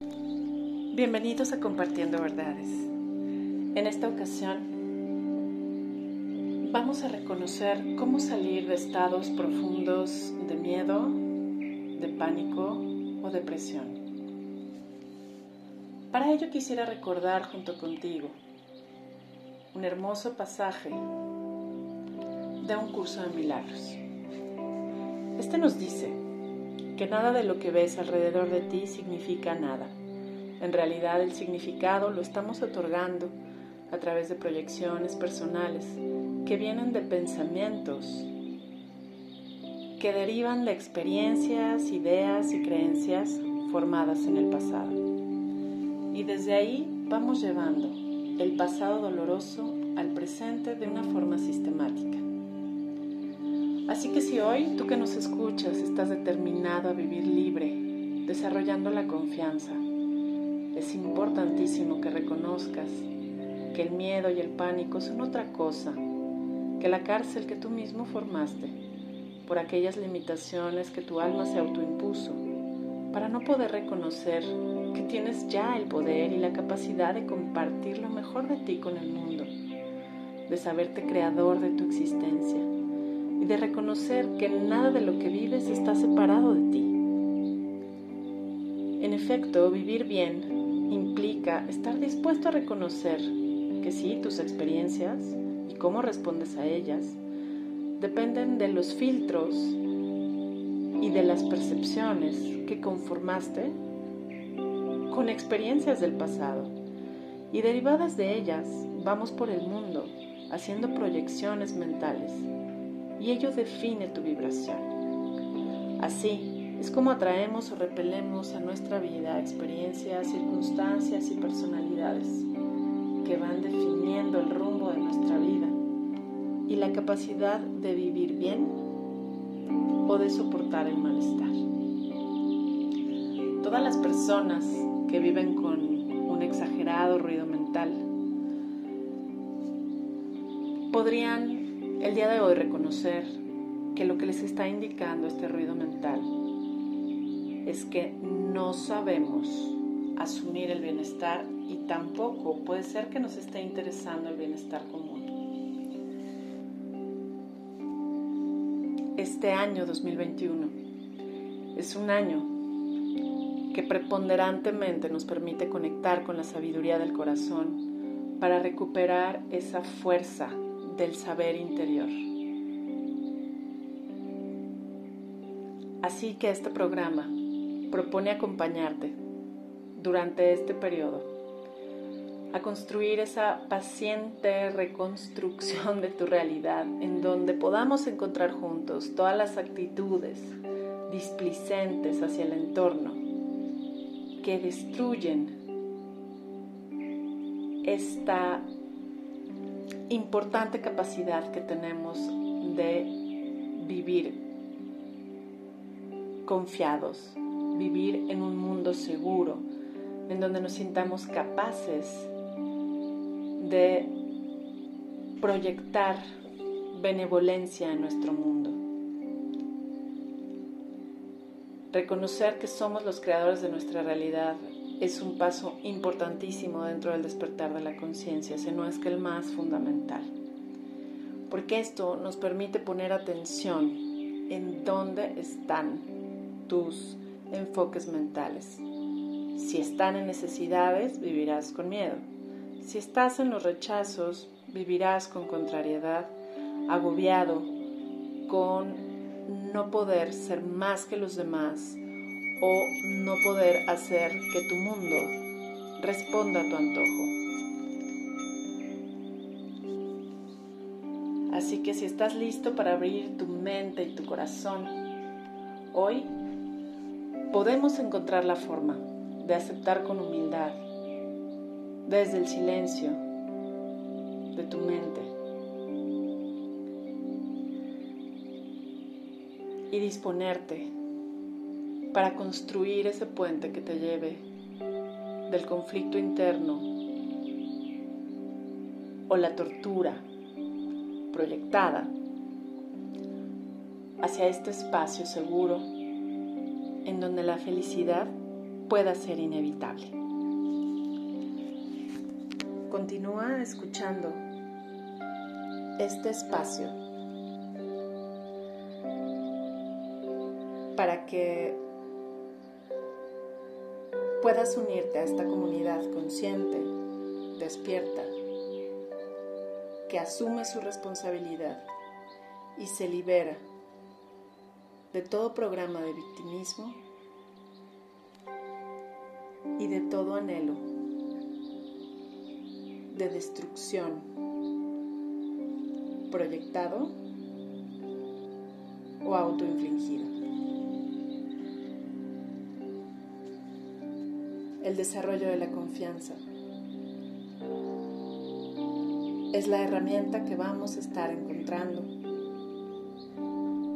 Bienvenidos a Compartiendo Verdades. En esta ocasión vamos a reconocer cómo salir de estados profundos de miedo, de pánico o depresión. Para ello quisiera recordar junto contigo un hermoso pasaje de un curso de milagros. Este nos dice que nada de lo que ves alrededor de ti significa nada en realidad el significado lo estamos otorgando a través de proyecciones personales que vienen de pensamientos que derivan de experiencias, ideas y creencias formadas en el pasado. Y desde ahí vamos llevando el pasado doloroso al presente de una forma sistemática. Así que si hoy tú que nos escuchas estás determinado a vivir libre, desarrollando la confianza, es importantísimo que reconozcas que el miedo y el pánico son otra cosa que la cárcel que tú mismo formaste por aquellas limitaciones que tu alma se autoimpuso para no poder reconocer que tienes ya el poder y la capacidad de compartir lo mejor de ti con el mundo, de saberte creador de tu existencia y de reconocer que nada de lo que vives está separado de ti. En efecto, vivir bien implica estar dispuesto a reconocer que sí, tus experiencias y cómo respondes a ellas dependen de los filtros y de las percepciones que conformaste con experiencias del pasado. Y derivadas de ellas, vamos por el mundo haciendo proyecciones mentales y ello define tu vibración. Así, es como atraemos o repelemos a nuestra vida experiencias, circunstancias y personalidades que van definiendo el rumbo de nuestra vida y la capacidad de vivir bien o de soportar el malestar. Todas las personas que viven con un exagerado ruido mental podrían el día de hoy reconocer que lo que les está indicando este ruido mental es que no sabemos asumir el bienestar y tampoco puede ser que nos esté interesando el bienestar común. Este año 2021 es un año que preponderantemente nos permite conectar con la sabiduría del corazón para recuperar esa fuerza del saber interior. Así que este programa propone acompañarte durante este periodo a construir esa paciente reconstrucción de tu realidad en donde podamos encontrar juntos todas las actitudes displicentes hacia el entorno que destruyen esta importante capacidad que tenemos de vivir confiados, vivir en un mundo seguro, en donde nos sintamos capaces de proyectar benevolencia en nuestro mundo. Reconocer que somos los creadores de nuestra realidad es un paso importantísimo dentro del despertar de la conciencia, si no es que el más fundamental. Porque esto nos permite poner atención en dónde están tus enfoques mentales. Si están en necesidades, vivirás con miedo. Si estás en los rechazos, vivirás con contrariedad, agobiado, con no poder ser más que los demás o no poder hacer que tu mundo responda a tu antojo. Así que si estás listo para abrir tu mente y tu corazón, hoy podemos encontrar la forma de aceptar con humildad desde el silencio de tu mente y disponerte para construir ese puente que te lleve del conflicto interno o la tortura proyectada hacia este espacio seguro en donde la felicidad pueda ser inevitable. Continúa escuchando este espacio para que puedas unirte a esta comunidad consciente, despierta, que asume su responsabilidad y se libera de todo programa de victimismo y de todo anhelo de destrucción proyectado o autoinfligido. El desarrollo de la confianza es la herramienta que vamos a estar encontrando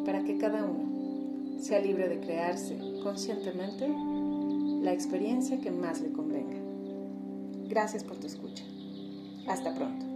para que cada uno sea libre de crearse conscientemente la experiencia que más le convenga. Gracias por tu escucha. Hasta pronto.